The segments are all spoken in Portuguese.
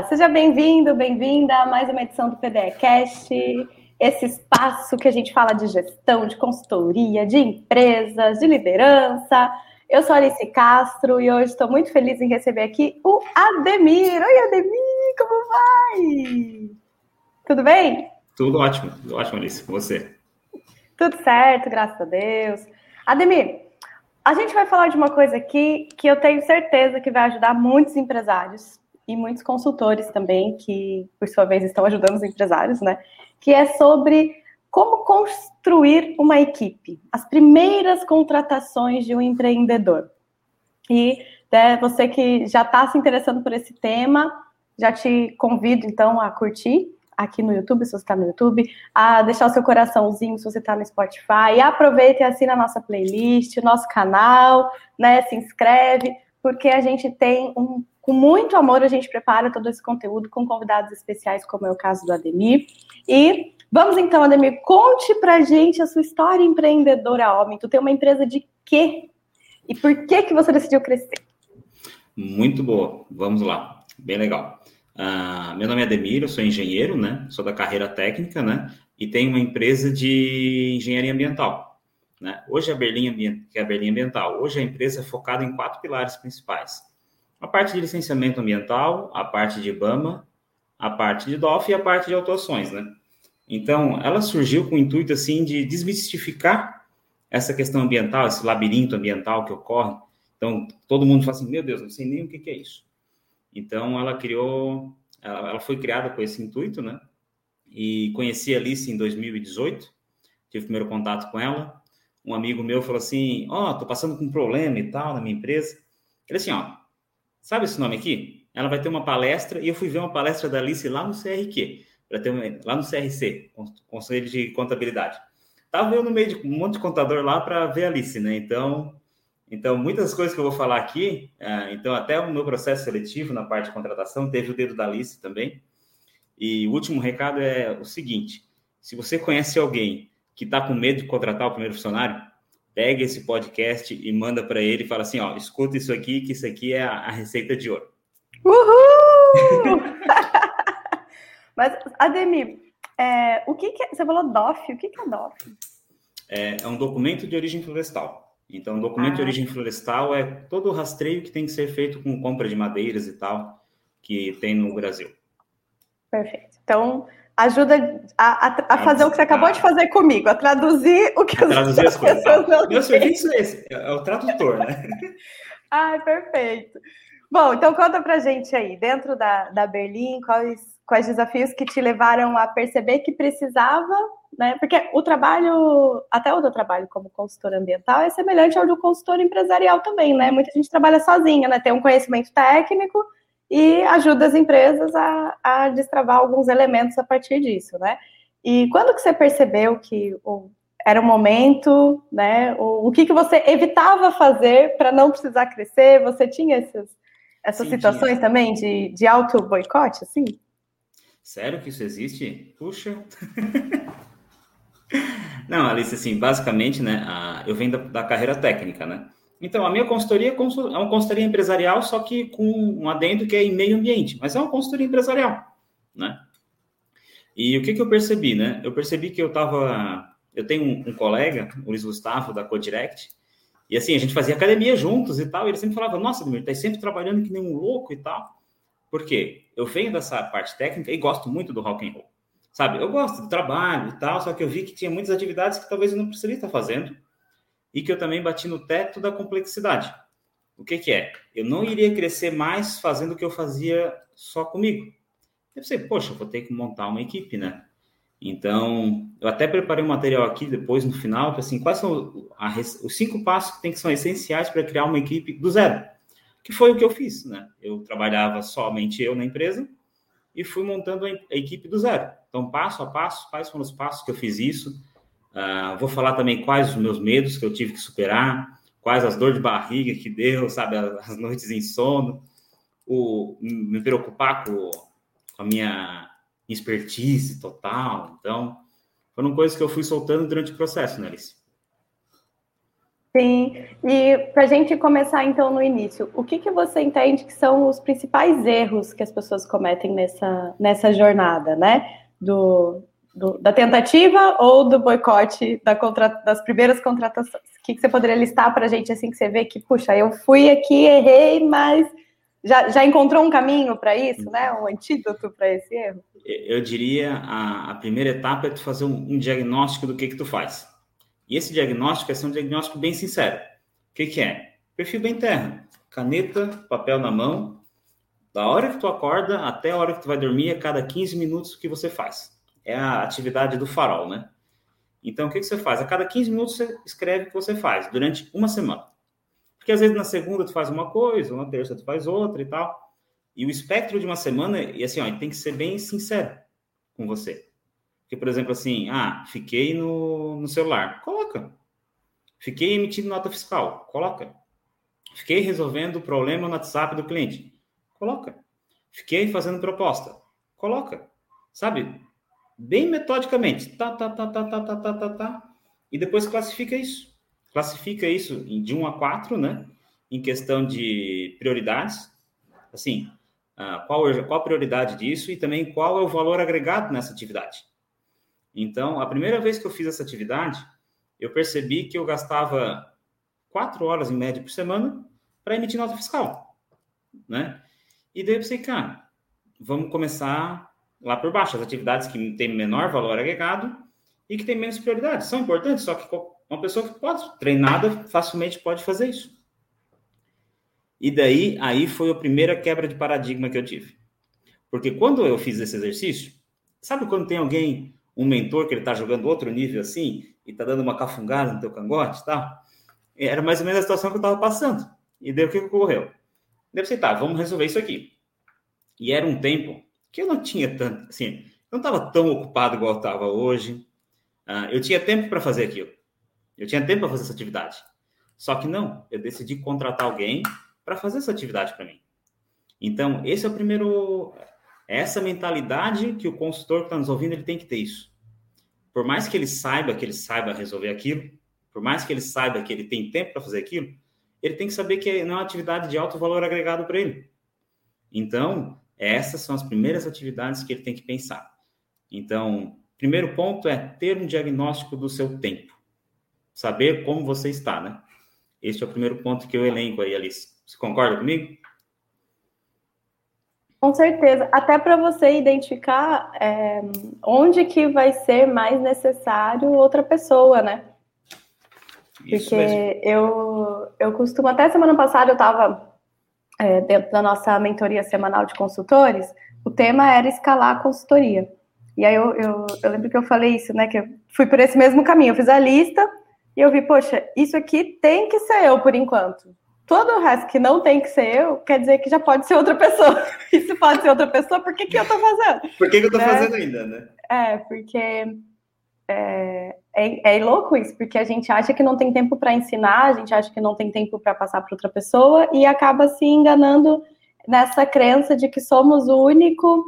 Olá, seja bem-vindo, bem-vinda a mais uma edição do PDEcast, esse espaço que a gente fala de gestão, de consultoria, de empresas, de liderança. Eu sou Alice Castro e hoje estou muito feliz em receber aqui o Ademir. Oi, Ademir, como vai? Tudo bem? Tudo ótimo, tudo ótimo, Alice, com você. Tudo certo, graças a Deus. Ademir, a gente vai falar de uma coisa aqui que eu tenho certeza que vai ajudar muitos empresários e muitos consultores também, que por sua vez estão ajudando os empresários, né? Que é sobre como construir uma equipe, as primeiras contratações de um empreendedor. E né, você que já está se interessando por esse tema, já te convido então a curtir aqui no YouTube, se você está no YouTube, a deixar o seu coraçãozinho se você está no Spotify, aproveita e assina a nossa playlist, o nosso canal, né? Se inscreve, porque a gente tem um com muito amor, a gente prepara todo esse conteúdo com convidados especiais, como é o caso do Ademir. E vamos então, Ademir, conte pra gente a sua história empreendedora, homem. Tu tem uma empresa de quê? E por que que você decidiu crescer? Muito boa, vamos lá, bem legal. Uh, meu nome é Ademir, eu sou engenheiro, né? Sou da carreira técnica, né? E tenho uma empresa de engenharia ambiental. Né? Hoje a Berlim, que é a Berlim Ambiental, hoje a empresa é focada em quatro pilares principais a parte de licenciamento ambiental, a parte de IBAMA, a parte de DOF e a parte de autuações, né? Então, ela surgiu com o intuito, assim, de desmistificar essa questão ambiental, esse labirinto ambiental que ocorre. Então, todo mundo fala assim, meu Deus, não sei nem o que, é isso. Então, ela criou, ela, ela, foi criada com esse intuito, né? E conheci a Alice em 2018, tive o primeiro contato com ela. Um amigo meu falou assim, ó, oh, tô passando com um problema e tal na minha empresa. Ele assim, ó, Sabe esse nome aqui? Ela vai ter uma palestra e eu fui ver uma palestra da Alice lá no CRQ, ter uma, lá no CRC, Conselho de Contabilidade. Tava eu no meio de um monte de contador lá para ver a Alice, né? Então, então muitas coisas que eu vou falar aqui, uh, então até o meu processo seletivo na parte de contratação teve o dedo da Alice também. E o último recado é o seguinte: se você conhece alguém que está com medo de contratar o primeiro funcionário, pega esse podcast e manda para ele e fala assim, ó, escuta isso aqui, que isso aqui é a, a receita de ouro. Uhul! Mas, Ademir, é, o que, que é, você falou DOF, o que, que é DOF? É, é, um documento de origem florestal. Então, um documento ah. de origem florestal é todo o rastreio que tem que ser feito com compra de madeiras e tal, que tem no Brasil. Perfeito. Então, ajuda a, a, a fazer o que você acabou de fazer comigo, a traduzir o que a traduzir as coisas. Não Meu serviço é esse, é o tradutor, né? Ai, perfeito. Bom, então conta pra gente aí, dentro da, da Berlim, quais, quais desafios que te levaram a perceber que precisava, né? Porque o trabalho, até o do trabalho como consultor ambiental é semelhante ao do consultor empresarial também, né? Muita gente trabalha sozinha, né? Tem um conhecimento técnico, e ajuda as empresas a, a destravar alguns elementos a partir disso, né? E quando que você percebeu que o, era o momento, né? O, o que, que você evitava fazer para não precisar crescer? Você tinha essas, essas Sim, situações tinha. também de, de auto-boicote, assim? Sério que isso existe? Puxa! não, Alice, assim, basicamente, né, a, eu venho da, da carreira técnica, né? Então, a minha consultoria é, é uma consultoria empresarial, só que com um adendo que é em meio ambiente, mas é uma consultoria empresarial, né? E o que, que eu percebi, né? Eu percebi que eu estava... Eu tenho um, um, colega, o Luiz Gustavo, da Codirect, e assim, a gente fazia academia juntos e tal, e ele sempre falava, nossa, Demir, tá sempre trabalhando que nem um louco e tal. Por quê? Eu venho dessa parte técnica e gosto muito do rock and roll. Sabe? Eu gosto do trabalho e tal, só que eu vi que tinha muitas atividades que talvez eu não precisaria estar fazendo, e que eu também bati no teto da complexidade. O que, que é? Eu não iria crescer mais fazendo o que eu fazia só comigo. Eu pensei, poxa, vou ter que montar uma equipe, né? Então, eu até preparei um material aqui depois, no final, assim, quais são a, os cinco passos que, tem que são essenciais para criar uma equipe do zero. Que foi o que eu fiz, né? Eu trabalhava somente eu na empresa e fui montando a equipe do zero. Então, passo a passo, quais foram os passos que eu fiz isso, Uh, vou falar também quais os meus medos que eu tive que superar, quais as dores de barriga que deu, sabe, as noites em sono, o, me preocupar com, com a minha expertise total. Então, foram coisas que eu fui soltando durante o processo, né, Alice? Sim, e para a gente começar então no início, o que, que você entende que são os principais erros que as pessoas cometem nessa, nessa jornada, né? Do, do da tentativa ou do boicote da contra, das primeiras contratações? O que, que você poderia listar para a gente assim que você vê que, puxa, eu fui aqui, errei, mas já, já encontrou um caminho para isso, né? Um antídoto para esse erro? Eu diria a, a primeira etapa é tu fazer um, um diagnóstico do que que tu faz. E esse diagnóstico é um diagnóstico bem sincero. O que, que é? Perfil bem terra. Caneta, papel na mão. Da hora que tu acorda até a hora que tu vai dormir, a cada 15 minutos, o que você faz? É a atividade do farol, né? Então, o que, que você faz? A cada 15 minutos você escreve o que você faz, durante uma semana. Porque às vezes na segunda tu faz uma coisa, na terça tu faz outra e tal. E o espectro de uma semana, e assim, ó, tem que ser bem sincero com você. Porque, por exemplo, assim, ah, fiquei no, no celular, coloca. Fiquei emitindo nota fiscal, coloca. Fiquei resolvendo o problema no WhatsApp do cliente, coloca. Fiquei fazendo proposta, coloca. Sabe? Bem metodicamente, tá, tá, tá, tá, tá, tá, tá, tá, tá. E depois classifica isso. Classifica isso de 1 a 4, né? Em questão de prioridades. Assim, ah, qual, qual a prioridade disso e também qual é o valor agregado nessa atividade. Então, a primeira vez que eu fiz essa atividade, eu percebi que eu gastava quatro horas em média por semana para emitir nota fiscal, né? E daí eu pensei, cara, vamos começar lá por baixo, as atividades que têm menor valor agregado e que têm menos prioridade. São importantes, só que uma pessoa que pode treinada facilmente pode fazer isso. E daí, aí foi a primeira quebra de paradigma que eu tive. Porque quando eu fiz esse exercício, sabe quando tem alguém um mentor que ele está jogando outro nível assim e está dando uma cafungada no teu cangote, tá? Era mais ou menos a situação que eu estava passando. E daí o que ocorreu? Deve ser, tá, vamos resolver isso aqui. E era um tempo que eu não tinha tanto, assim, não estava tão ocupado igual estava hoje. Uh, eu tinha tempo para fazer aquilo. Eu tinha tempo para fazer essa atividade. Só que não, eu decidi contratar alguém para fazer essa atividade para mim. Então, esse é o primeiro, essa mentalidade que o consultor que está nos ouvindo ele tem que ter isso. Por mais que ele saiba que ele saiba resolver aquilo, por mais que ele saiba que ele tem tempo para fazer aquilo, ele tem que saber que não é uma atividade de alto valor agregado para ele. Então, essas são as primeiras atividades que ele tem que pensar. Então, primeiro ponto é ter um diagnóstico do seu tempo. Saber como você está, né? Esse é o primeiro ponto que eu elenco aí, Alice. Você concorda comigo? Com certeza, até para você identificar é, onde que vai ser mais necessário outra pessoa, né? Isso Porque mesmo. eu, eu costumo, até semana passada eu estava é, dentro da nossa mentoria semanal de consultores, o tema era escalar a consultoria. E aí eu, eu, eu lembro que eu falei isso, né? Que eu fui por esse mesmo caminho, eu fiz a lista e eu vi, poxa, isso aqui tem que ser eu por enquanto todo o resto que não tem que ser eu, quer dizer que já pode ser outra pessoa. E se pode ser outra pessoa, por que, que eu tô fazendo? Por que, que eu tô né? fazendo ainda, né? É, porque é, é, é, louco isso, porque a gente acha que não tem tempo para ensinar, a gente acha que não tem tempo para passar para outra pessoa e acaba se enganando nessa crença de que somos o único,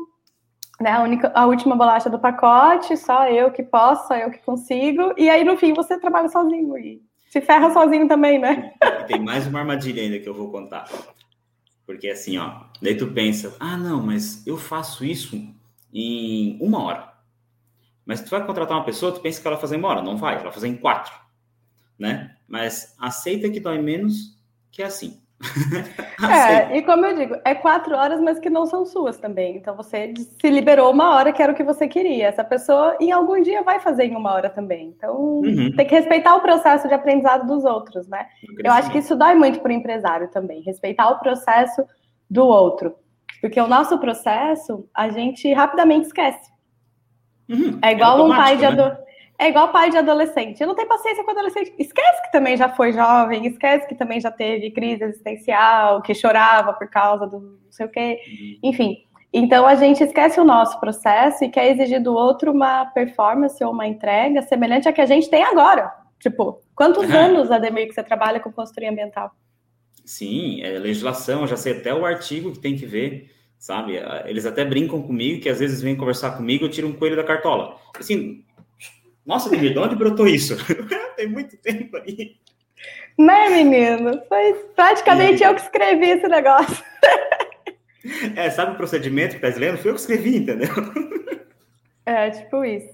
né, a, única, a última bolacha do pacote, só eu que posso, só eu que consigo, e aí no fim você trabalha sozinho e se ferra sozinho também, né? E tem mais uma armadilha ainda que eu vou contar. Porque assim, ó, daí tu pensa, ah, não, mas eu faço isso em uma hora. Mas tu vai contratar uma pessoa, tu pensa que ela vai fazer em uma hora. Não vai, ela vai fazer em quatro. Né? Mas aceita que dói menos, que é assim. é, e como eu digo, é quatro horas, mas que não são suas também. Então você se liberou uma hora que era o que você queria. Essa pessoa em algum dia vai fazer em uma hora também. Então uhum. tem que respeitar o processo de aprendizado dos outros, né? Eu acho que isso dói muito para o empresário também, respeitar o processo do outro. Porque o nosso processo, a gente rapidamente esquece. Uhum. É igual é um pai de né? É igual pai de adolescente. Eu não tenho paciência com adolescente. Esquece que também já foi jovem, esquece que também já teve crise existencial, que chorava por causa do não sei o quê. Uhum. Enfim. Então a gente esquece o nosso processo e quer exigir do outro uma performance ou uma entrega semelhante à que a gente tem agora. Tipo, quantos anos, Ademir, que você trabalha com consultoria ambiental? Sim, é legislação, já sei até o artigo que tem que ver, sabe? Eles até brincam comigo, que às vezes vêm conversar comigo, eu tiro um coelho da cartola. Assim, nossa, de onde brotou isso? Tem muito tempo aí. Né, menino? Foi praticamente eu que escrevi esse negócio. É, sabe o procedimento que tá lendo? Foi eu que escrevi, entendeu? É, tipo isso.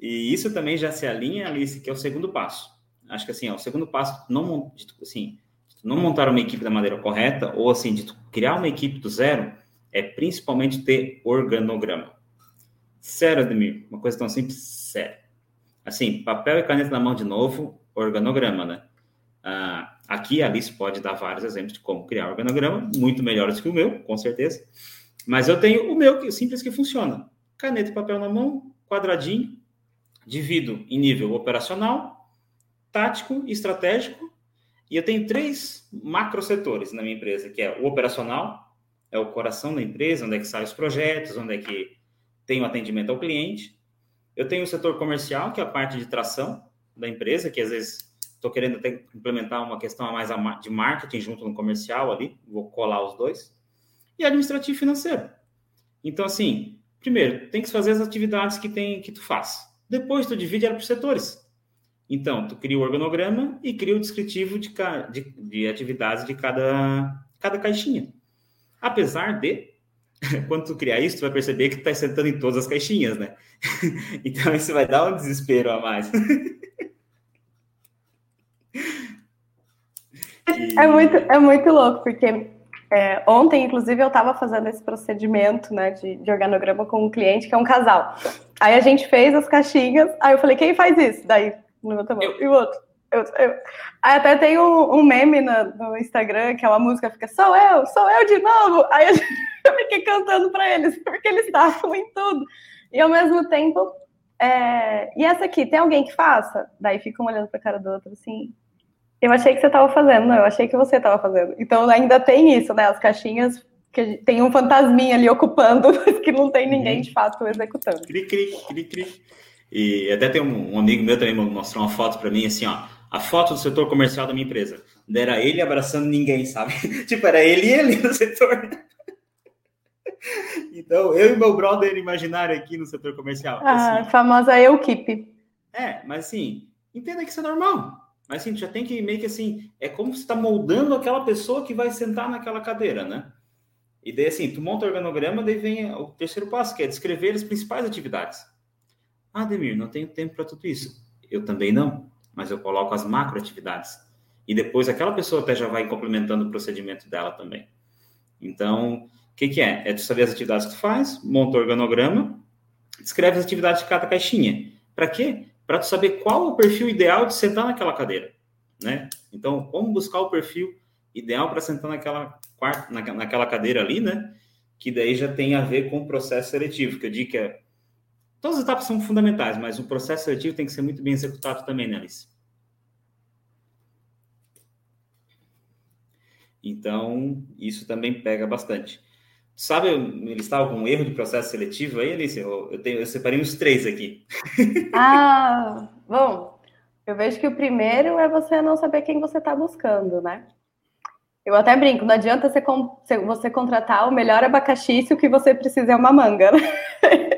E isso também já se alinha, Alice, que é o segundo passo. Acho que assim, ó, o segundo passo, não, assim, não montar uma equipe da maneira correta, ou assim, de criar uma equipe do zero, é principalmente ter organograma. Sério, Ademir, uma coisa tão simples, sério. Assim, papel e caneta na mão de novo, organograma, né? Ah, aqui a Alice pode dar vários exemplos de como criar organograma, muito melhores que o meu, com certeza. Mas eu tenho o meu que simples que funciona. Caneta e papel na mão, quadradinho, divido em nível operacional, tático e estratégico. E eu tenho três macro setores na minha empresa, que é o operacional, é o coração da empresa, onde é que saem os projetos, onde é que tem o atendimento ao cliente. Eu tenho o setor comercial, que é a parte de tração da empresa, que às vezes estou querendo até implementar uma questão a mais de marketing junto no comercial ali, vou colar os dois. E administrativo financeiro. Então, assim, primeiro, tem que fazer as atividades que, tem, que tu faz. Depois, tu divide ela por setores. Então, tu cria o organograma e cria o descritivo de, de, de atividades de cada, cada caixinha. Apesar de, quando tu criar isso, tu vai perceber que tu tá sentando em todas as caixinhas, né? então, isso vai dar um desespero a mais. É muito, é muito louco, porque é, ontem, inclusive, eu estava fazendo esse procedimento né, de, de, organograma com um cliente que é um casal. Aí a gente fez as caixinhas, aí eu falei, quem faz isso? Daí, no meu tamanho. E o outro? Eu, eu. Até tem um, um meme no, Instagram, que é uma música fica, sou eu, sou eu de novo. Aí gente, eu fiquei cantando para eles, porque eles estavam em tudo. E ao mesmo tempo, é... e essa aqui, tem alguém que faça? Daí ficam olhando para cara do outro assim, eu achei que você estava fazendo, não, eu achei que você estava fazendo. Então ainda tem isso, né? As caixinhas que tem um fantasminha ali ocupando, mas que não tem ninguém de fato executando. Cri, cri, cri, cri. E até tem um, um amigo meu também mostrou uma foto para mim, assim, ó, a foto do setor comercial da minha empresa. Era ele abraçando ninguém, sabe? tipo, era ele e ele no setor. então, eu e meu brother imaginário aqui no setor comercial. Ah, assim, famosa eu keep. É, mas assim, entenda que isso é normal. Mas assim, já tem que meio que assim, é como se está moldando aquela pessoa que vai sentar naquela cadeira, né? E daí assim, tu monta o organograma, daí vem o terceiro passo, que é descrever as principais atividades. Ah, Demir, não tenho tempo para tudo isso. Eu também não, mas eu coloco as macro atividades. E depois aquela pessoa até já vai complementando o procedimento dela também. Então, o que, que é? É tu saber as atividades que tu faz, monta o organograma, descreve as atividades de cada caixinha. Para quê? para tu saber qual o perfil ideal de sentar naquela cadeira, né? Então, como buscar o perfil ideal para sentar naquela, naquela cadeira ali, né? Que daí já tem a ver com o processo seletivo, que eu digo que é, todas as etapas são fundamentais, mas o processo seletivo tem que ser muito bem executado também, né, Alice? Então, isso também pega bastante. Sabe, ele estava com um erro de processo seletivo aí, Alice? Eu, eu, tenho, eu separei uns três aqui. Ah, bom, eu vejo que o primeiro é você não saber quem você está buscando, né? Eu até brinco, não adianta você, você contratar o melhor abacaxi se o que você precisa é uma manga, né?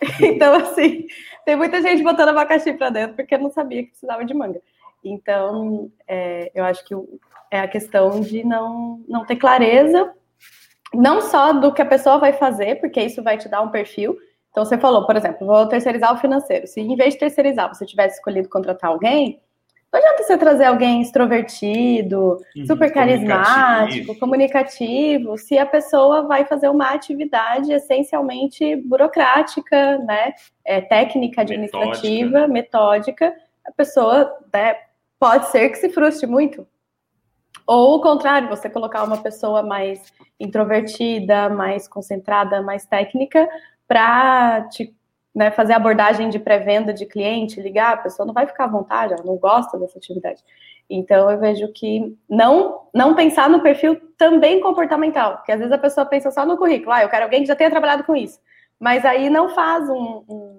então, assim, tem muita gente botando abacaxi para dentro porque não sabia que precisava de manga. Então, é, eu acho que é a questão de não, não ter clareza não só do que a pessoa vai fazer, porque isso vai te dar um perfil. Então, você falou, por exemplo, vou terceirizar o financeiro. Se em vez de terceirizar, você tivesse escolhido contratar alguém, não adianta você trazer alguém extrovertido, uhum, super carismático, comunicativo. comunicativo, se a pessoa vai fazer uma atividade essencialmente burocrática, né, é, técnica administrativa, metódica. metódica, a pessoa né, pode ser que se frustre muito. Ou o contrário, você colocar uma pessoa mais introvertida, mais concentrada, mais técnica, para te né, fazer abordagem de pré-venda de cliente, ligar, a pessoa não vai ficar à vontade, ela não gosta dessa atividade. Então eu vejo que não não pensar no perfil também comportamental, porque às vezes a pessoa pensa só no currículo, ah, eu quero alguém que já tenha trabalhado com isso, mas aí não faz um, um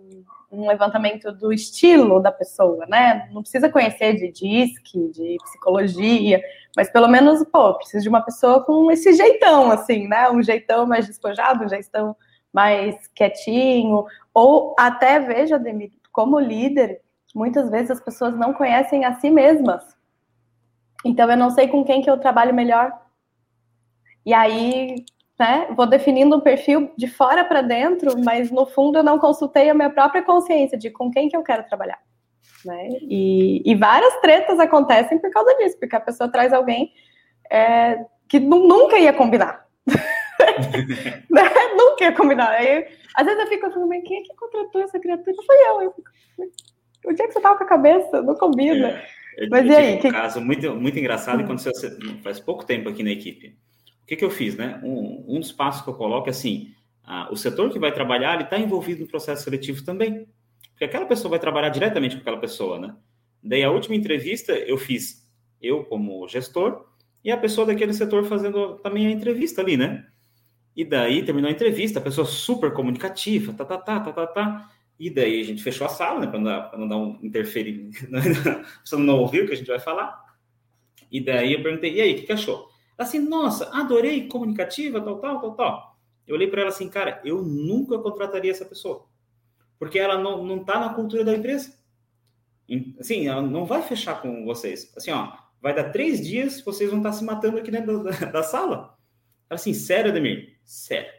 um levantamento do estilo da pessoa, né? Não precisa conhecer de DISC, de psicologia, mas pelo menos, pô, precisa de uma pessoa com esse jeitão, assim, né? Um jeitão mais despojado, um jeitão mais quietinho, ou até, veja, Demi, como líder, muitas vezes as pessoas não conhecem a si mesmas. Então eu não sei com quem que eu trabalho melhor. E aí, né, vou definindo um perfil de fora para dentro, mas no fundo eu não consultei a minha própria consciência de com quem que eu quero trabalhar. Né? E, e várias tretas acontecem por causa disso, porque a pessoa traz alguém é, que nunca ia combinar. né? Ia combinar. Aí, às vezes eu fico assim, mas quem é que contratou essa criatura? Foi eu. eu fico, Onde é que você tava com a cabeça? Não combina. É, Mas e aí? Um que... caso muito, muito engraçado hum. aconteceu faz pouco tempo aqui na equipe. O que, que eu fiz, né? Um, um dos passos que eu coloco é assim: o setor que vai trabalhar, ele está envolvido no processo seletivo também. Porque aquela pessoa vai trabalhar diretamente com aquela pessoa, né? Daí a última entrevista eu fiz eu como gestor e a pessoa daquele setor fazendo também a entrevista ali, né? E daí terminou a entrevista, a pessoa super comunicativa, tá, tá, tá, tá, tá, tá. E daí a gente fechou a sala, né, para não, não, dar um interferir, você não ouviu o que a gente vai falar. E daí eu perguntei, e aí, o que, que achou? Assim, nossa, adorei, comunicativa, tal, tal, tal, tal. Eu olhei para ela assim, cara, eu nunca contrataria essa pessoa, porque ela não, não tá na cultura da empresa. Assim, ela não vai fechar com vocês. Assim, ó, vai dar três dias, vocês vão estar tá se matando aqui dentro da, da sala. Ela assim, sério, Ademir? Sério.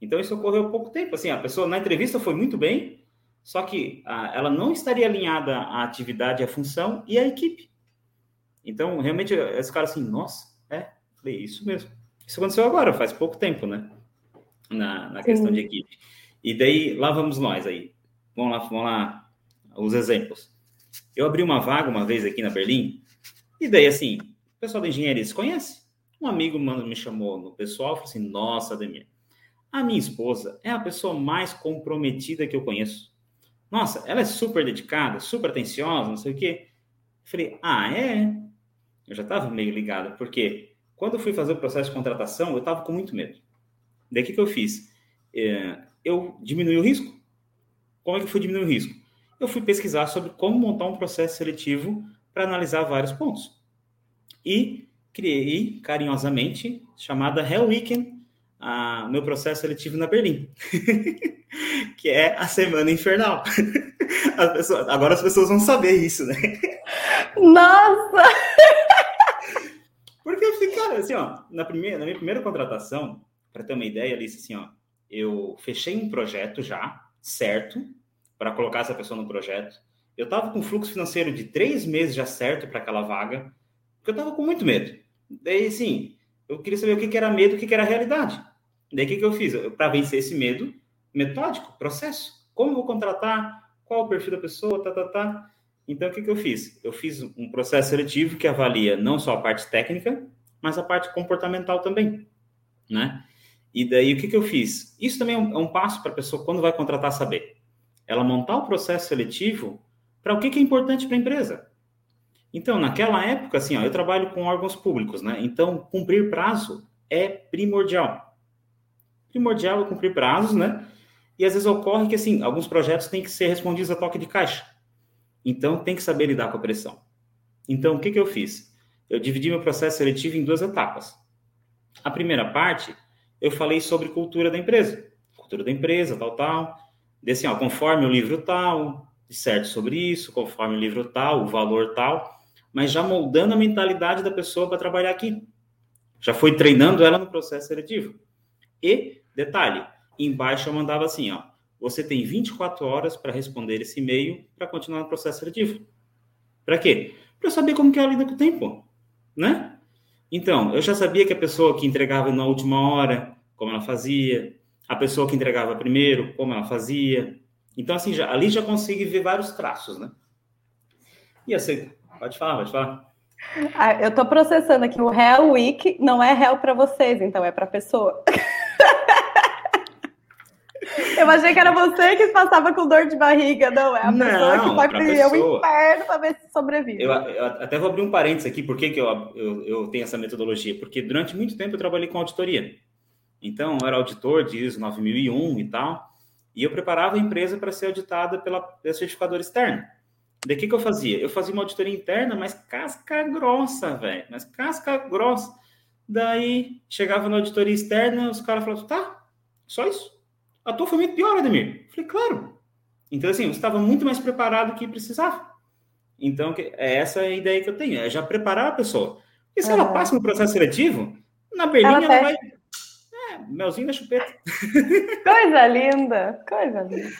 Então isso ocorreu há pouco tempo. Assim, a pessoa na entrevista foi muito bem, só que ah, ela não estaria alinhada à atividade, à função e à equipe. Então, realmente, esse cara assim, nossa, é, falei, isso mesmo. Isso aconteceu agora, faz pouco tempo, né? Na, na questão de equipe. E daí, lá vamos nós aí. Vamos lá, vamos lá, os exemplos. Eu abri uma vaga uma vez aqui na Berlim, e daí, assim, o pessoal da engenharia se conhece. Um amigo me chamou no pessoal e falou assim: Nossa, Ademir, a minha esposa é a pessoa mais comprometida que eu conheço. Nossa, ela é super dedicada, super atenciosa, não sei o quê. Eu falei, ah, é? Eu já estava meio ligado, porque quando eu fui fazer o processo de contratação, eu estava com muito medo. Daí o que, que eu fiz? É, eu diminui o risco. Como é que eu fui diminuir o risco? Eu fui pesquisar sobre como montar um processo seletivo para analisar vários pontos. E criei carinhosamente chamada Hell Weekend a meu processo seletivo na Berlim, que é a semana infernal. As pessoas, agora as pessoas vão saber isso, né? Nossa! Porque eu fiquei, cara, assim, ó, na, primeira, na minha primeira contratação, para ter uma ideia, Alice, assim, ó, eu fechei um projeto já, certo, para colocar essa pessoa no projeto. Eu estava com fluxo financeiro de três meses já certo para aquela vaga, porque eu estava com muito medo. Daí, assim, eu queria saber o que, que era medo o que, que era realidade. Daí o que, que eu fiz? Para vencer esse medo, metódico, processo. Como vou contratar? Qual o perfil da pessoa? Tá, tá, tá. Então, o que, que eu fiz? Eu fiz um processo seletivo que avalia não só a parte técnica, mas a parte comportamental também, né? E daí, o que, que eu fiz? Isso também é um, é passo para a pessoa, quando vai contratar, saber. Ela montar o processo seletivo para o que, que é importante para a empresa. Então, naquela época, assim, ó, eu trabalho com órgãos públicos, né? Então, cumprir prazo é primordial primordial é cumprir prazos, né? E às vezes ocorre que, assim, alguns projetos têm que ser respondidos a toque de caixa. Então, tem que saber lidar com a pressão. Então, o que, que eu fiz? Eu dividi meu processo seletivo em duas etapas. A primeira parte, eu falei sobre cultura da empresa. Cultura da empresa, tal, tal. Desse, ó, conforme o livro tal, certo sobre isso, conforme o livro tal, o valor tal, mas já moldando a mentalidade da pessoa para trabalhar aqui. Já foi treinando ela no processo seletivo. E, detalhe, embaixo eu mandava assim, ó, você tem 24 horas para responder esse e-mail para continuar no processo seletivo. Para quê? Para saber como que ela lida com o tempo, né? Então, eu já sabia que a pessoa que entregava na última hora, como ela fazia, a pessoa que entregava primeiro, como ela fazia. Então, assim, já, ali já consegui ver vários traços, né? E assim, pode falar, pode falar. Ah, eu estou processando aqui o Hell Week não é Hell para vocês, então é para pessoa. Eu achei que era você que passava com dor de barriga. Não, é a não, pessoa que vai para o inferno para ver se sobrevive. Eu, eu, até vou abrir um parênteses aqui, por que, que eu, eu, eu, tenho essa metodologia? Porque durante muito tempo eu trabalhei com auditoria. Então, eu era auditor de ISO 9001 e tal, e eu preparava a empresa para ser auditada pela, pela certificadora externa. Daí o que, que eu fazia? Eu fazia uma auditoria interna, mas casca grossa, velho. Mas casca grossa. Daí chegava na auditoria externa, os caras falavam, tá, só isso. A tua foi muito pior, Ademir. falei, claro. Então, assim, você estava muito mais preparado do que precisava. Então, é essa a ideia que eu tenho, é já preparar a pessoa. E se uhum. ela passa no processo seletivo, na Berlim ela, ela vai. É, melzinho na chupeta. Coisa linda, coisa linda.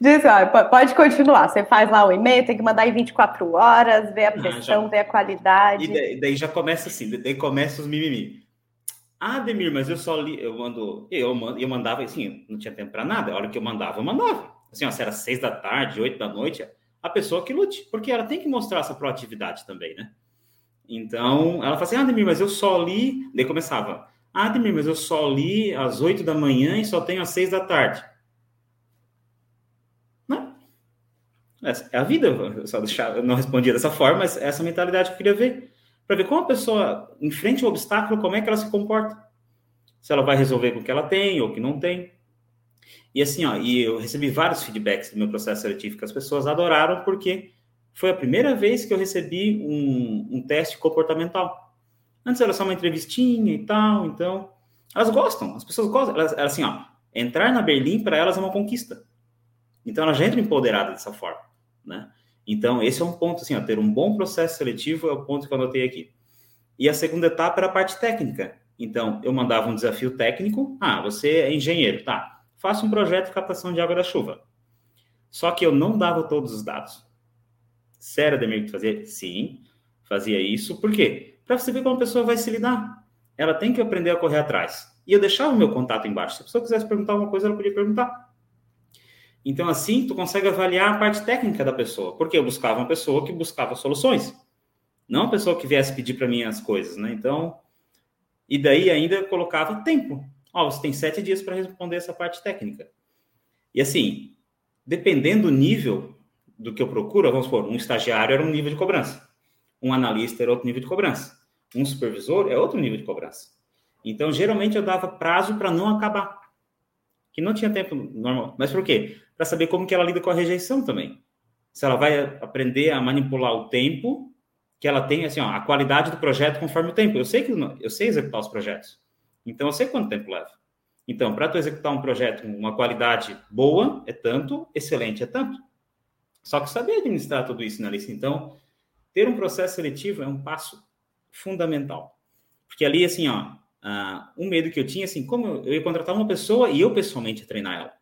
Diz, ó, pode continuar. Você faz lá o e-mail, tem que mandar em 24 horas, ver a pressão, ah, ver a qualidade. E daí, daí, já começa assim, daí começa os mimimi. Ah, Demir, mas eu só li, eu mando, eu, eu mandava assim, não tinha tempo para nada. A hora que eu mandava, eu mandava. Assim, ó, se era seis da tarde, oito da noite, a pessoa que lute, porque ela tem que mostrar essa proatividade também, né? Então, ela fala assim, ah, Demir, mas eu só li, daí começava, ah, Demir, mas eu só li às oito da manhã e só tenho às seis da tarde. Não. Essa é a vida, eu só eu não respondia dessa forma, mas essa mentalidade que eu queria ver para ver como a pessoa enfrenta o obstáculo, como é que ela se comporta. Se ela vai resolver com o que ela tem ou que não tem. E assim, ó, e eu recebi vários feedbacks do meu processo seletivo que as pessoas adoraram porque foi a primeira vez que eu recebi um, um teste comportamental. Antes era só uma entrevistinha e tal, então elas gostam, as pessoas gostam. Elas, assim, ó, entrar na Berlim para elas é uma conquista. Então elas já entram empoderadas dessa forma, né? Então, esse é um ponto, assim, ó, ter um bom processo seletivo é o ponto que eu anotei aqui. E a segunda etapa era a parte técnica. Então, eu mandava um desafio técnico. Ah, você é engenheiro, tá. Faça um projeto de captação de água da chuva. Só que eu não dava todos os dados. Sério, Demir, que fazia? Sim, fazia isso. Por quê? Para você ver como a pessoa vai se lidar. Ela tem que aprender a correr atrás. E eu deixava o meu contato embaixo. Se a pessoa quisesse perguntar alguma coisa, ela podia perguntar. Então, assim, tu consegue avaliar a parte técnica da pessoa, porque eu buscava uma pessoa que buscava soluções, não uma pessoa que viesse pedir para mim as coisas, né? Então, e daí ainda colocava tempo. Ó, você tem sete dias para responder essa parte técnica. E assim, dependendo do nível do que eu procuro, vamos supor, um estagiário era um nível de cobrança, um analista era outro nível de cobrança, um supervisor é outro nível de cobrança. Então, geralmente eu dava prazo para não acabar que não tinha tempo normal. Mas por quê? Para saber como que ela lida com a rejeição também. Se ela vai aprender a manipular o tempo que ela tem, assim, ó, a qualidade do projeto conforme o tempo. Eu sei que eu sei executar os projetos. Então eu sei quanto tempo leva. Então, para tu executar um projeto com uma qualidade boa é tanto, excelente é tanto. Só que saber administrar tudo isso na lista. Então, ter um processo seletivo é um passo fundamental. Porque ali, assim, ó, Uh, medo que eu tinha, assim, como eu, ia contratar uma pessoa e eu pessoalmente treinar ela.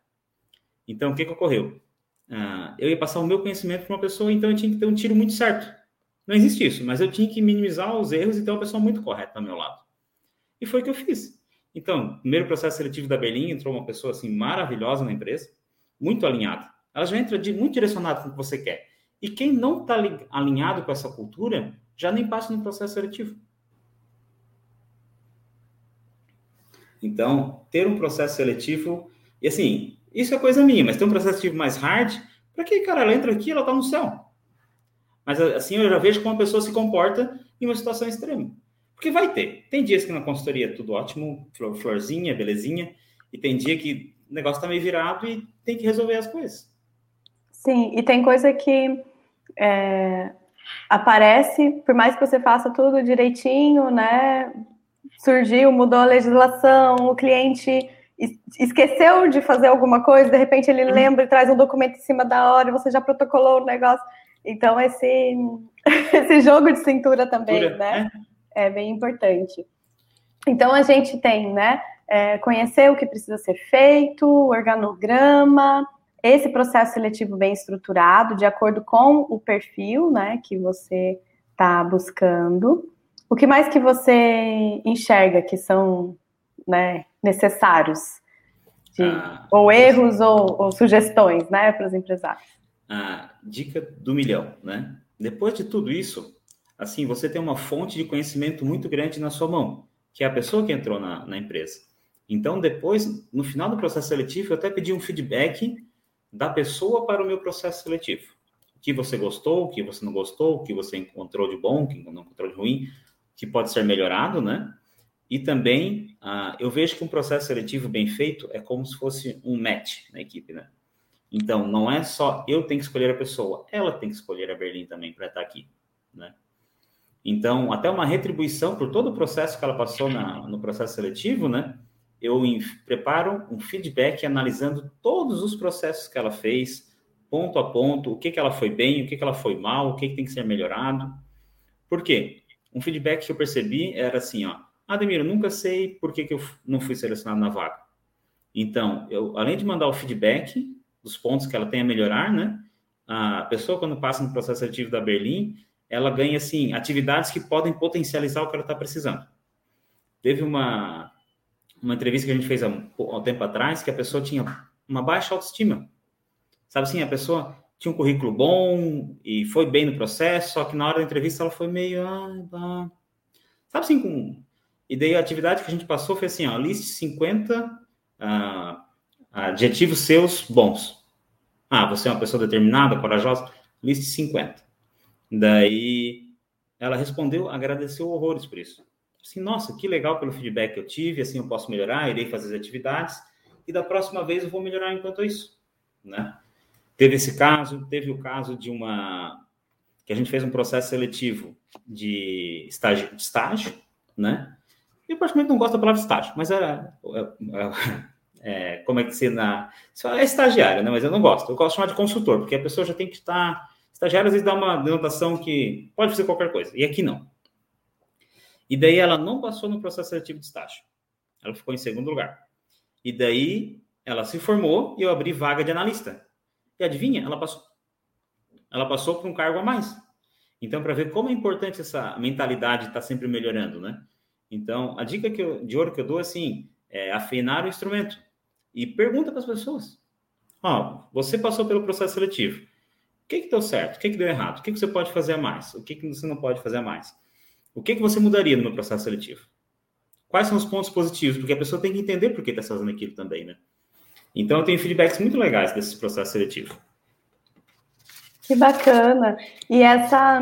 Então, o que, que ocorreu? Uh, eu ia passar o meu conhecimento para uma pessoa, então eu tinha que ter um tiro muito certo. Não existe isso, mas eu tinha que minimizar os erros e ter uma pessoa muito correta ao meu lado. E foi o que eu fiz. Então, primeiro processo seletivo da Berlim, entrou uma pessoa assim maravilhosa na empresa, muito alinhada. Ela já entra de, muito direcionada com o que você quer. E quem não está alinhado com essa cultura, já nem passa no processo seletivo. Então, ter um processo seletivo, e assim, isso é coisa minha, mas ter um processo seletivo mais hard, para que, cara, ela entra aqui, ela tá no céu. Mas assim, eu já vejo como a pessoa se comporta em uma situação extrema. Porque vai ter. Tem dias que na consultoria é tudo ótimo, flor, florzinha, belezinha, e tem dia que o negócio tá meio virado e tem que resolver as coisas. Sim, e tem coisa que é, aparece, por mais que você faça tudo direitinho, né? surgiu, mudou a legislação, o cliente esqueceu de fazer alguma coisa, de repente ele lembra e traz um documento em cima da hora, você já protocolou o negócio. Então, esse, esse jogo de cintura também, cintura, né? É. é bem importante. Então, a gente tem, né? É, conhecer o que precisa ser feito, o organograma, esse processo seletivo bem estruturado, de acordo com o perfil, né, que você está buscando. O que mais que você enxerga que são né, necessários? De, ah, ou erros ou, ou, sugestões né, para os empresários? A dica do milhão, né? Depois de tudo isso, assim, você tem uma fonte de conhecimento muito grande na sua mão, que é a pessoa que entrou na, na empresa. Então, depois, no final do processo seletivo, eu até pedi um feedback da pessoa para o meu processo seletivo. O que você gostou, o que você não gostou, o que você encontrou de bom, o que não encontrou de ruim que pode ser melhorado, né? E também uh, eu vejo que um processo seletivo bem feito é como se fosse um match na equipe, né? Então, não é só eu tenho que escolher a pessoa, ela tem que escolher a Berlim também para estar aqui, né? Então, até uma retribuição por todo o processo que ela passou na, no processo seletivo, né? Eu preparo um feedback analisando todos os processos que ela fez, ponto a ponto, o que, que ela foi bem, o que, que ela foi mal, o que, que tem que ser melhorado. Por quê? Um feedback que eu percebi era assim, ó, Ademir, eu nunca sei por que, que eu não fui selecionado na vaga. Então, eu, além de mandar o feedback dos pontos que ela tem a melhorar, né? A pessoa, quando passa no processo seletivo da Berlim, ela ganha, assim, atividades que podem potencializar o que ela está precisando. Teve uma, uma entrevista que a gente fez há um tempo atrás que a pessoa tinha uma baixa autoestima. Sabe assim, a pessoa tinha um currículo bom e foi bem no processo, só que na hora da entrevista ela foi meio. Ah, Sabe assim, com. E daí a atividade que a gente passou foi assim: ó, liste 50 ah, adjetivos seus bons. Ah, você é uma pessoa determinada, corajosa? Liste 50. Daí ela respondeu, agradeceu horrores por isso. Assim, nossa, que legal pelo feedback que eu tive, assim eu posso melhorar, irei fazer as atividades e da próxima vez eu vou melhorar enquanto isso, né? Teve esse caso, teve o caso de uma que a gente fez um processo seletivo de estágio, de estágio né? Eu praticamente não gosto da palavra estágio, mas é, é como é que se na é estagiário, né? Mas eu não gosto. Eu gosto de chamar de consultor, porque a pessoa já tem que estar estagiário às vezes dá uma denotação que pode ser qualquer coisa, e aqui não. E daí ela não passou no processo seletivo de estágio. Ela ficou em segundo lugar. E daí ela se formou e eu abri vaga de analista. E adivinha? Ela passou. Ela passou por um cargo a mais. Então, para ver como é importante essa mentalidade estar tá sempre melhorando, né? Então, a dica que eu, de ouro que eu dou assim, é afinar o instrumento e pergunta para as pessoas. Ó, oh, você passou pelo processo seletivo. O que, que deu certo? O que, que deu errado? O que, que você pode fazer a mais? O que, que você não pode fazer a mais? O que, que você mudaria no processo seletivo? Quais são os pontos positivos? Porque a pessoa tem que entender por que está fazendo aquilo também, né? Então, eu tenho feedbacks muito legais desse processo seletivo. Que bacana. E essa,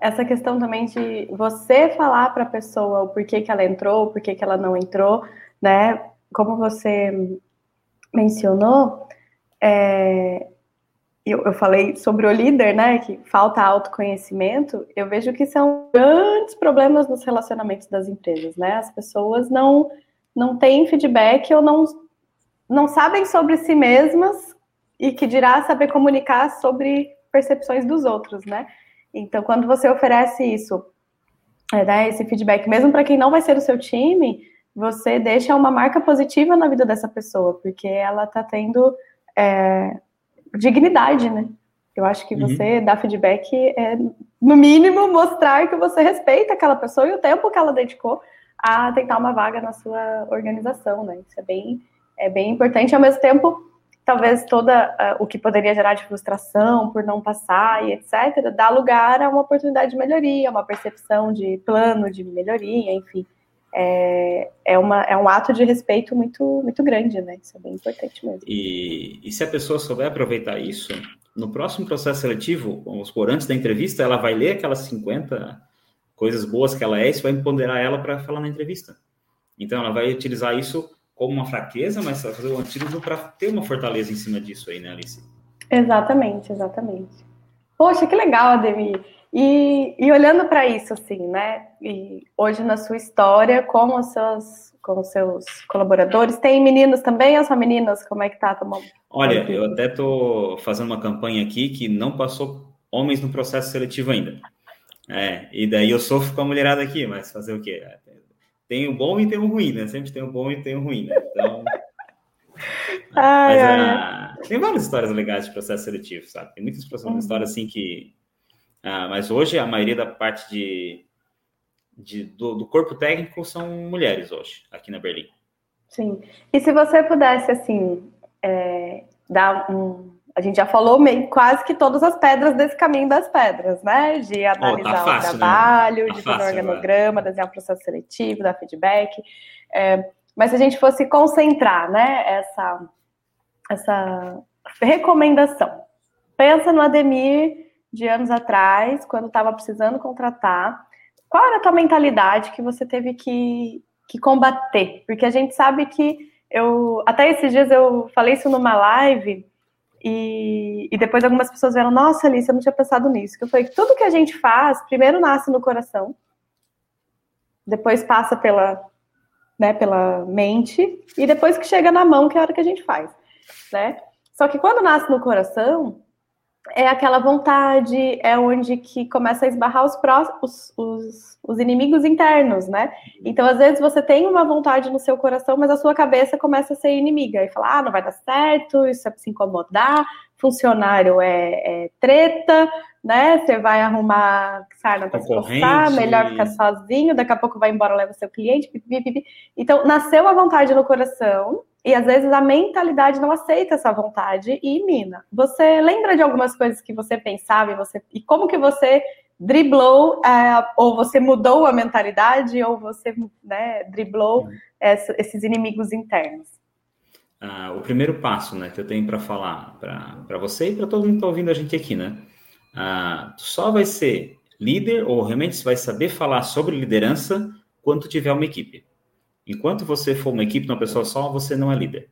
essa questão também de você falar para a pessoa o porquê que ela entrou, o porquê que ela não entrou, né? Como você mencionou, é, eu, eu falei sobre o líder, né? Que falta autoconhecimento. Eu vejo que são grandes problemas nos relacionamentos das empresas, né? As pessoas não, não têm feedback ou não não sabem sobre si mesmas e que dirá saber comunicar sobre percepções dos outros, né? Então, quando você oferece isso, é, né, esse feedback, mesmo para quem não vai ser o seu time, você deixa uma marca positiva na vida dessa pessoa, porque ela está tendo é, dignidade, né? Eu acho que uhum. você dar feedback é, no mínimo, mostrar que você respeita aquela pessoa e o tempo que ela dedicou a tentar uma vaga na sua organização, né? Isso é bem é bem importante, ao mesmo tempo, talvez toda uh, o que poderia gerar de frustração por não passar e etc., dá lugar a uma oportunidade de melhoria, uma percepção de plano de melhoria, enfim. É, é, uma, é um ato de respeito muito, muito grande, né? Isso é bem importante mesmo. E, e se a pessoa souber aproveitar isso, no próximo processo seletivo, vamos por antes da entrevista, ela vai ler aquelas 50 coisas boas que ela é e isso vai empoderar ela para falar na entrevista. Então, ela vai utilizar isso como uma fraqueza, mas fazer o antídoto para ter uma fortaleza em cima disso aí, né, Alice? Exatamente, exatamente. Poxa, que legal, Ademir. E, e olhando para isso, assim, né? E hoje na sua história, com os seus, com os seus colaboradores, tem meninos também ou só meninas? Como é que tá? Tomando? Olha, eu até tô fazendo uma campanha aqui que não passou homens no processo seletivo ainda. É, e daí eu sofro com a mulherada aqui, mas fazer o quê? tem o bom e tem o ruim, né? Sempre tem o bom e tem o ruim, né? Então. ai, mas. Ah, tem várias histórias legais de processo seletivo, sabe? Tem muitas uhum. histórias assim que. Ah, mas hoje a maioria da parte de, de do, do, corpo técnico são mulheres hoje, aqui na Berlim. Sim. E se você pudesse, assim, é, dar um, a gente já falou meio, quase que todas as pedras desse caminho das pedras, né? De analisar oh, tá fácil, o né? trabalho, né? tá de fazer um organograma, agora. desenhar um processo seletivo, dar feedback. É, mas se a gente fosse concentrar, né, essa, essa recomendação. Pensa no Ademir de anos atrás, quando estava precisando contratar. Qual era a tua mentalidade que você teve que, que combater? Porque a gente sabe que eu. Até esses dias eu falei isso numa live e, e, depois algumas pessoas vieram, nossa, Alice, eu não tinha pensado nisso. Que eu falei, tudo que a gente faz, primeiro nasce no coração, depois passa pela, né, pela mente, e depois que chega na mão, que é a hora que a gente faz, né? Só que quando nasce no coração, é aquela vontade, é onde que começa a esbarrar os, pró os, os, os, inimigos internos, né? Então, às vezes, você tem uma vontade no seu coração, mas a sua cabeça começa a ser inimiga e fala, ah, não vai dar certo, isso é pra se incomodar, funcionário é, é treta, né? Você vai arrumar sarna para se melhor ficar sozinho, daqui a pouco vai embora, leva seu cliente, pipi, Então, nasceu a vontade no coração, e às vezes a mentalidade não aceita essa vontade e mina. Você lembra de algumas coisas que você pensava e, você, e como que você driblou, é, ou você mudou a mentalidade, ou você né, driblou essa, esses inimigos internos? Ah, o primeiro passo né, que eu tenho para falar para você e para todo mundo que está ouvindo a gente aqui, né? Ah, tu só vai ser líder ou realmente vai saber falar sobre liderança quando tiver uma equipe. Enquanto você for uma equipe uma pessoa só, você não é líder,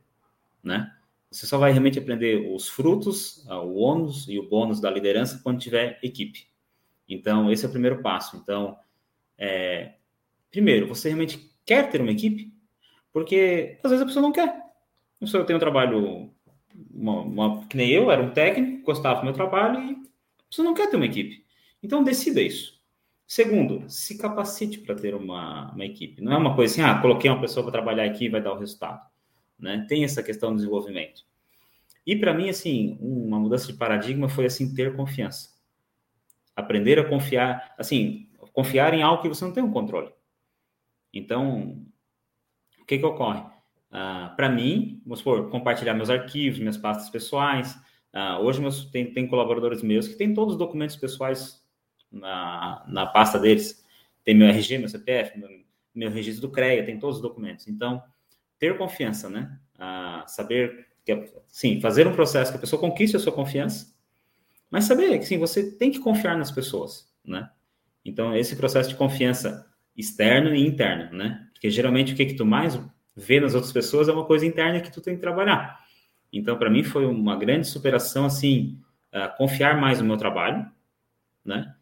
né? Você só vai realmente aprender os frutos, ah, o ônus e o bônus da liderança quando tiver equipe. Então, esse é o primeiro passo. Então, é, primeiro, você realmente quer ter uma equipe? Porque às vezes a pessoa não quer. A pessoa tem um trabalho, uma, uma, que nem eu, era um técnico, gostava do meu trabalho e a pessoa não quer ter uma equipe. Então, decida isso. Segundo, se capacite para ter uma, uma equipe. Não é uma coisa assim, ah, coloquei uma pessoa para trabalhar aqui e vai dar o resultado. Né? Tem essa questão do desenvolvimento. E para mim, assim, uma mudança de paradigma foi assim ter confiança. Aprender a confiar, assim, confiar em algo que você não tem um controle. Então, o que que ocorre? Ah, para mim, vamos supor, compartilhar meus arquivos, minhas pastas pessoais. Ah, hoje meus, tem, tem colaboradores meus que têm todos os documentos pessoais na, na pasta deles. Tem meu RG, meu CPF, meu, meu registro do CREA, tem todos os documentos. Então, ter confiança, né? Ah, saber que, sim, fazer um processo que a pessoa conquiste a sua confiança, mas saber que sim, você tem que confiar nas pessoas, né? Então, esse processo de confiança externo e interno, né? Porque geralmente o que, que tu mais vê nas outras pessoas é uma coisa interna que tu tem que trabalhar. Então, para mim foi uma grande superação, assim, uh, confiar mais no meu trabalho, né?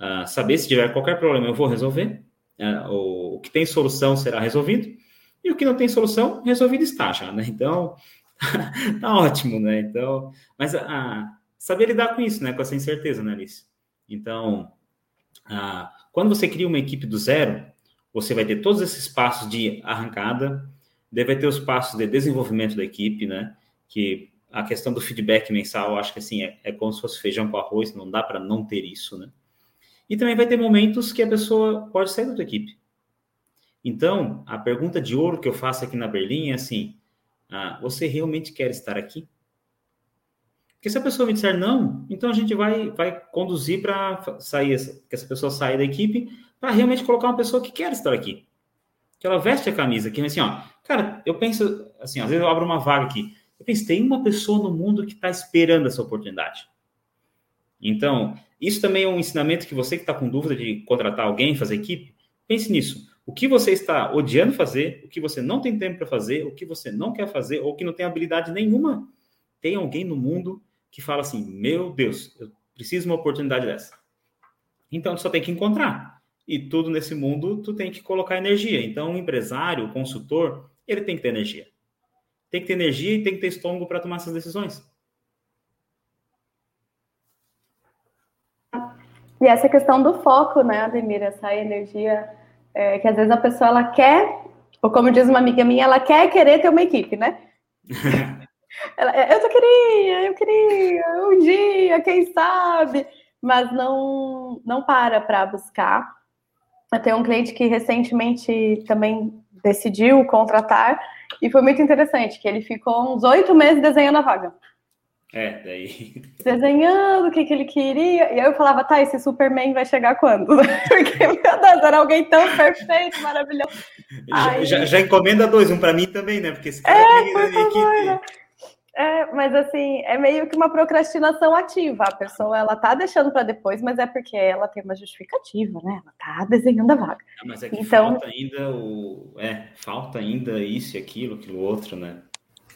Uh, saber se tiver qualquer problema eu vou resolver, uh, o, que tem solução será resolvido, e o que não tem solução, resolvido está já, né? Então, tá ótimo, né? Então, mas uh, saber lidar com isso, né? Com essa incerteza, né, Alice? Então, quando você cria uma equipe do zero, você vai ter todos esses passos de arrancada, deve ter os passos de desenvolvimento da equipe, né? Que a questão do feedback mensal, acho que assim, é, é como se fosse feijão com arroz, não dá para não ter isso, né? E também vai ter momentos que a pessoa pode sair da tua equipe. Então, a pergunta de ouro que eu faço aqui na Berlim é assim: ah, você realmente quer estar aqui? Porque se a pessoa me disser não, então a gente vai, vai conduzir para sair, que essa pessoa saia da equipe, para realmente colocar uma pessoa que quer estar aqui. Que ela veste a camisa, que assim, ó, cara, eu penso, assim, às vezes eu abro uma vaga aqui, eu penso, tem uma pessoa no mundo que está esperando essa oportunidade. Então, isso também é um ensinamento que você que está com dúvida de contratar alguém, fazer equipe, pense nisso. O que você está odiando fazer, o que você não tem tempo para fazer, o que você não quer fazer, ou que não tem habilidade nenhuma. Tem alguém no mundo que fala assim: meu Deus, eu preciso de uma oportunidade dessa. Então, tu só tem que encontrar. E tudo nesse mundo, tu tem que colocar energia. Então, o empresário, o consultor, ele tem que ter energia. Tem que ter energia e tem que ter estômago para tomar essas decisões. E essa questão do foco, né, Ademir, essa energia é, que às vezes a pessoa ela quer, ou como diz uma amiga minha, ela quer querer ter uma equipe, né? ela, eu só queria, eu queria, um dia, quem sabe, mas não, não para para buscar. Eu tenho um cliente que recentemente também decidiu contratar e foi muito interessante, que ele ficou uns oito meses desenhando a vaga. É, daí. Desenhando o que, que ele queria. E aí eu falava, tá, esse Superman vai chegar quando? Porque, meu Deus, era alguém tão perfeito, maravilhoso. Já, já, já, encomenda dois, um para mim também, né? Porque esse cara é, por favor, né? É, mas assim, é meio que uma procrastinação ativa. A pessoa ela tá deixando para depois, mas é porque ela tem uma justificativa, né? Ela tá desenhando a vaga. Ah, mas é que então, falta ainda o. É, falta ainda isso e aquilo, aquilo outro, né?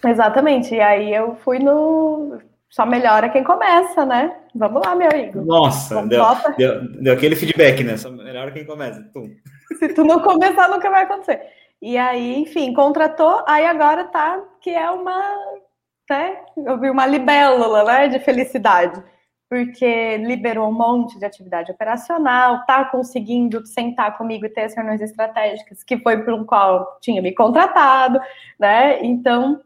Exatamente. E aí eu fui no. Só melhora quem começa, né? Vamos lá, meu amigo. Nossa, deu, deu, deu, aquele feedback, né? Só melhora quem começa. Se tu não começar, nunca vai acontecer. E aí, enfim, contratou, aí agora tá que é uma. Né? Eu vi uma libélula, né? De felicidade. porque liberou um monte de atividade operacional, está conseguindo sentar comigo e ter as reuniões estratégicas, que foi para o qual tinha me contratado, né? Então,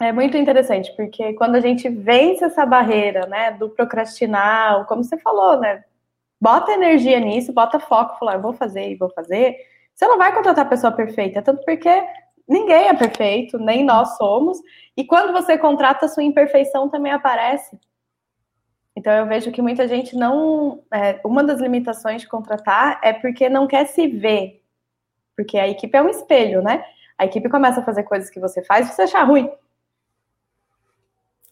é muito interessante, porque quando a gente vence essa barreira, né, do procrastinar, como você falou, né, bota energia nisso, bota foco, falar, vou fazer e vou fazer, você não vai contratar a pessoa perfeita, tanto porque ninguém é perfeito, nem nós somos, e quando você contrata, sua imperfeição também aparece. Então eu vejo que muita gente não. É, uma das limitações de contratar é porque não quer se ver. Porque a equipe é um espelho, né? A equipe começa a fazer coisas que você faz e você achar ruim.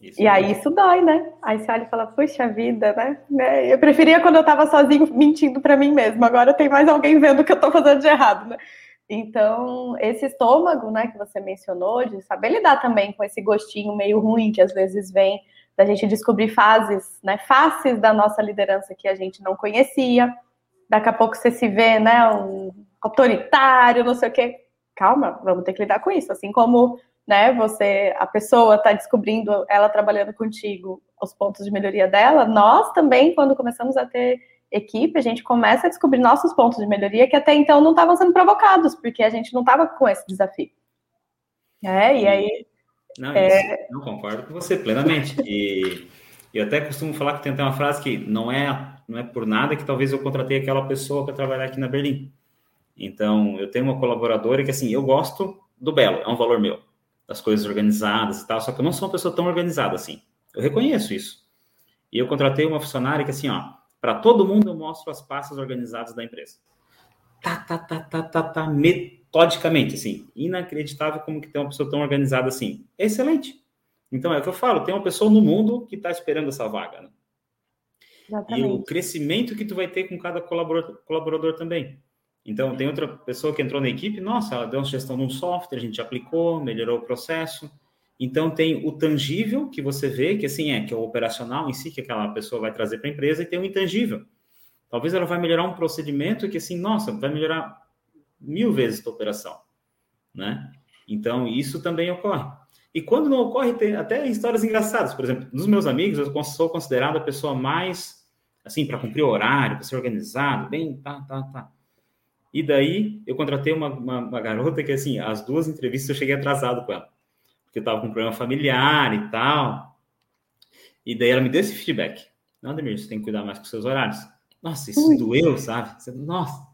Isso e é aí isso dói, né? Aí você olha e fala, puxa vida, né? né? Eu preferia quando eu tava sozinho mentindo para mim mesmo. Agora tem mais alguém vendo o que eu tô fazendo de errado, né? Então, esse estômago, né, que você mencionou, de saber lidar também com esse gostinho meio ruim que às vezes vem da gente descobrir fases, né, faces da nossa liderança que a gente não conhecia. Daqui a pouco você se vê, né, um autoritário, não sei o quê. Calma, vamos ter que lidar com isso. Assim como, né, você, a pessoa está descobrindo, ela trabalhando contigo, os pontos de melhoria dela, nós também, quando começamos a ter equipe, a gente começa a descobrir nossos pontos de melhoria que até então não estavam sendo provocados, porque a gente não estava com esse desafio. É, e aí. Não, é... não concordo com você plenamente. E eu até costumo falar que tem até uma frase que não é, não é por nada que talvez eu contratei aquela pessoa para trabalhar aqui na Berlim. Então, eu tenho uma colaboradora que, assim, eu gosto do belo, é um valor meu, das coisas organizadas e tal, só que eu não sou uma pessoa tão organizada assim. Eu reconheço isso. E eu contratei uma funcionária que, assim, ó, para todo mundo, eu mostro as pastas organizadas da empresa. Tá, tá, tá, tá, tá, tá, metodicamente, assim. Inacreditável como que tem uma pessoa tão organizada assim. Excelente. Então, é o que eu falo, tem uma pessoa no mundo que está esperando essa vaga, né? E o crescimento que tu vai ter com cada colaborador, colaborador também. Então, tem outra pessoa que entrou na equipe, nossa, ela deu uma sugestão de um software, a gente aplicou, melhorou o processo. Então tem o tangível que você vê, que assim é, que é o operacional em si, que aquela pessoa vai trazer para a empresa, e tem o intangível. Talvez ela vai melhorar um procedimento que assim, nossa, vai melhorar mil vezes a operação, né? Então isso também ocorre. E quando não ocorre, tem até histórias engraçadas. Por exemplo, dos meus amigos, eu sou considerado a pessoa mais assim para cumprir o horário, para ser organizado, bem, tá, tá, tá. E daí eu contratei uma, uma, uma garota que assim, as duas entrevistas eu cheguei atrasado com ela porque eu estava com um problema familiar e tal. E daí ela me deu esse feedback. Não, Demir, você tem que cuidar mais com seus horários. Nossa, isso Ui. doeu, sabe? Nossa.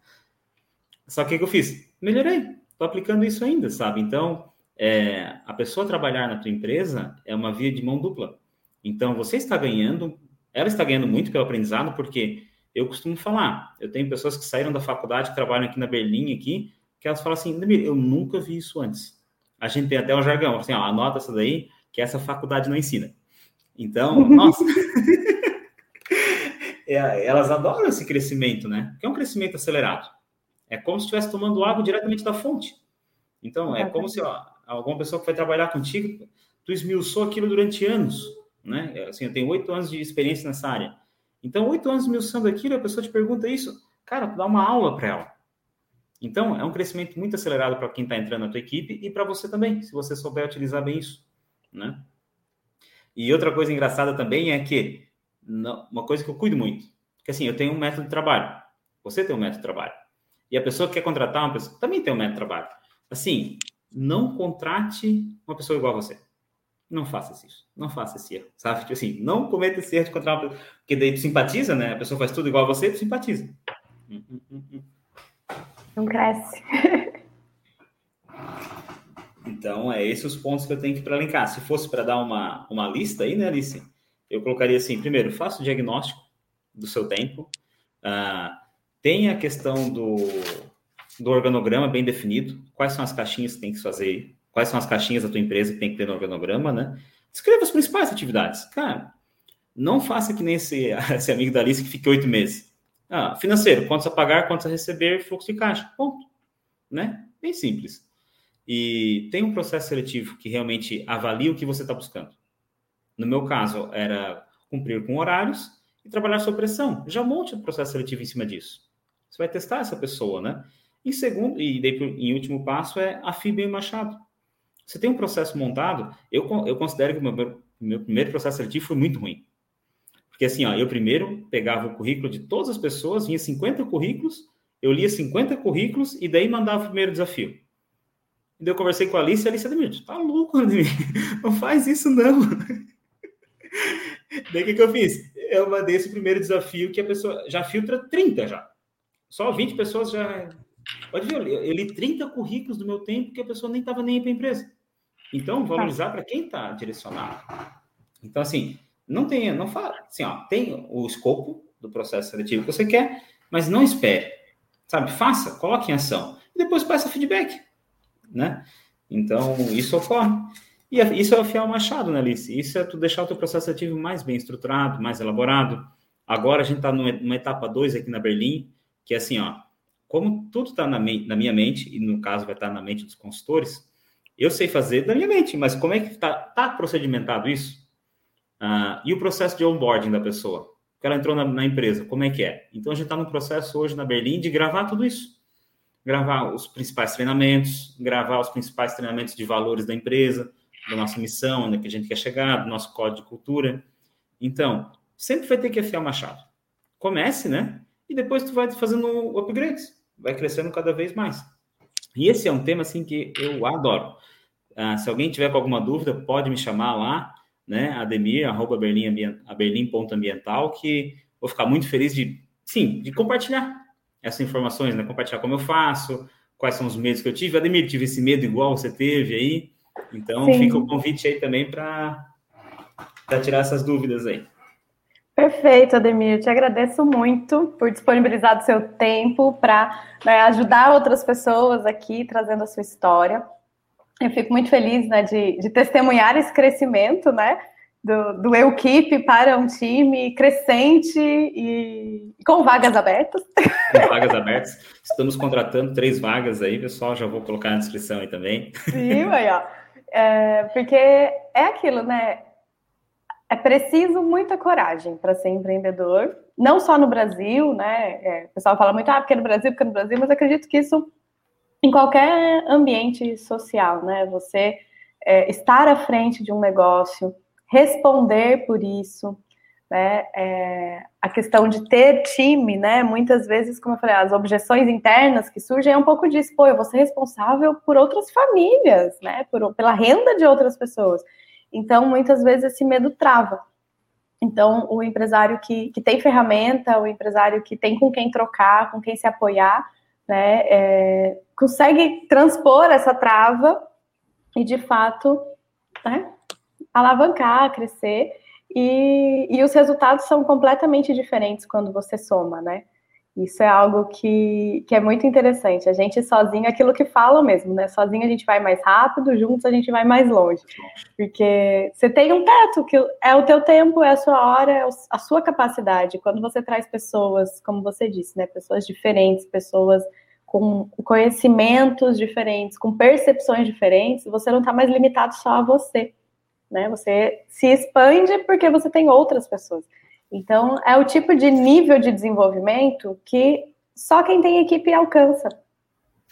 Só que o que eu fiz? Melhorei. Estou aplicando isso ainda, sabe? Então, é, a pessoa trabalhar na tua empresa é uma via de mão dupla. Então, você está ganhando, ela está ganhando muito pelo aprendizado, porque eu costumo falar, eu tenho pessoas que saíram da faculdade, que trabalham aqui na Berlim, aqui, que elas falam assim, eu nunca vi isso antes a gente tem até um jargão, assim, ó, anota essa daí, que essa faculdade não ensina. Então, nossa. é, elas adoram esse crescimento, né? Que é um crescimento acelerado. É como se estivesse tomando água diretamente da fonte. Então, é como se ó, alguma pessoa que vai trabalhar contigo, tu esmiuçou aquilo durante anos, né? É, assim, eu tenho oito anos de experiência nessa área. Então, oito anos esmiuçando aquilo, a pessoa te pergunta isso, cara, dá uma aula para ela. Então, é um crescimento muito acelerado para quem está entrando na tua equipe e para você também, se você souber utilizar bem isso, né? E outra coisa engraçada também é que, uma coisa que eu cuido muito, que assim, eu tenho um método de trabalho, você tem um método de trabalho, e a pessoa que quer contratar uma pessoa também tem um método de trabalho. Assim, não contrate uma pessoa igual a você. Não faça isso. Não faça esse erro, sabe? Tipo assim, não cometa esse erro de contratar uma pessoa, porque daí tu simpatiza, né? A pessoa faz tudo igual a você, tu simpatiza. Hum, hum, hum, hum. Não cresce. então, é esses os pontos que eu tenho que para linkar. Se fosse para dar uma, uma lista aí, né, Alice? Eu colocaria assim: primeiro, faça o diagnóstico do seu tempo. Uh, tem a questão do, do organograma bem definido. Quais são as caixinhas que tem que fazer? Quais são as caixinhas da tua empresa que tem que ter no organograma, né? Escreva as principais atividades. Cara, não faça que nem esse, esse amigo da Alice que fique oito meses. Ah, financeiro, quantos a pagar, quantos a receber, fluxo de caixa. Ponto. Né? Bem simples. E tem um processo seletivo que realmente avalia o que você está buscando. No meu caso, era cumprir com horários e trabalhar sob pressão. Já monte o processo seletivo em cima disso. Você vai testar essa pessoa, né? E segundo, e daí, em último passo, é afie bem o machado. Você tem um processo montado, eu, eu considero que o meu, meu primeiro processo seletivo foi muito ruim. Porque assim, ó, eu primeiro pegava o currículo de todas as pessoas, vinha 50 currículos, eu lia 50 currículos e daí mandava o primeiro desafio. E daí eu conversei com a Alice e a Alice, Ademir, tá louco, Ademir? Não faz isso, não. daí o que, que eu fiz? Eu mandei esse primeiro desafio que a pessoa já filtra 30 já. Só 20 pessoas já. Pode ver, eu li 30 currículos do meu tempo que a pessoa nem estava nem para a empresa. Então, valorizar para quem está direcionado. Então, assim, não tem, não fala, assim, ó, tem o escopo do processo seletivo que você quer, mas não espere, sabe? Faça, coloque em ação e depois peça feedback, né? Então, isso ocorre. E isso é o fiel machado, né, Alice? Isso é tu deixar o teu processo seletivo mais bem estruturado, mais elaborado. Agora a gente está numa etapa 2 aqui na Berlim, que é assim, ó, como tudo está na, na, minha mente, e no caso vai estar tá na mente dos consultores, eu sei fazer da minha mente, mas como é que está tá procedimentado isso? Uh, e o processo de onboarding da pessoa? O ela entrou na, na empresa, como é que é? Então, a gente está no processo hoje na Berlim de gravar tudo isso. Gravar os principais treinamentos, gravar os principais treinamentos de valores da empresa, da nossa missão, onde que a gente quer chegar, do nosso código de cultura. Então, sempre vai ter que afiar o machado. Comece, né? E depois tu vai fazendo upgrades, vai crescendo cada vez mais. E esse é um tema, assim, que eu adoro. Uh, se alguém tiver com alguma dúvida, pode me chamar lá né, Ademir, arroba berlim.ambiental, que vou ficar muito feliz de, sim, de compartilhar essas informações, né, compartilhar como eu faço, quais são os medos que eu tive. Ademir, tive esse medo igual você teve aí, então sim. fica o convite aí também para tirar essas dúvidas aí. Perfeito, Ademir. Te agradeço muito por disponibilizar o seu tempo para né, ajudar outras pessoas aqui, trazendo a sua história. Eu fico muito feliz né, de, de testemunhar esse crescimento, né? Do, do equipe para um time crescente e com vagas abertas. Com vagas abertas. Estamos contratando três vagas aí, pessoal. Já vou colocar na descrição aí também. Sim, aí, ó. É, porque é aquilo, né? É preciso muita coragem para ser empreendedor, não só no Brasil, né? É, o pessoal fala muito, ah, porque é no Brasil, porque é no Brasil, mas acredito que isso em qualquer ambiente social, né? Você é, estar à frente de um negócio, responder por isso, né? É, a questão de ter time, né? Muitas vezes, como eu falei, as objeções internas que surgem é um pouco disso, pô, eu vou ser responsável por outras famílias, né? Por, pela renda de outras pessoas. Então, muitas vezes esse medo trava. Então, o empresário que, que tem ferramenta, o empresário que tem com quem trocar, com quem se apoiar, né, é, consegue transpor essa trava e, de fato, né, alavancar, crescer. E, e os resultados são completamente diferentes quando você soma, né? Isso é algo que, que é muito interessante. A gente sozinho, aquilo que fala mesmo, né? Sozinho a gente vai mais rápido, juntos a gente vai mais longe. Porque você tem um teto, que é o teu tempo, é a sua hora, é a sua capacidade. Quando você traz pessoas, como você disse, né? Pessoas diferentes, pessoas com conhecimentos diferentes, com percepções diferentes, você não está mais limitado só a você. Né? Você se expande porque você tem outras pessoas. Então, é o tipo de nível de desenvolvimento que só quem tem equipe alcança,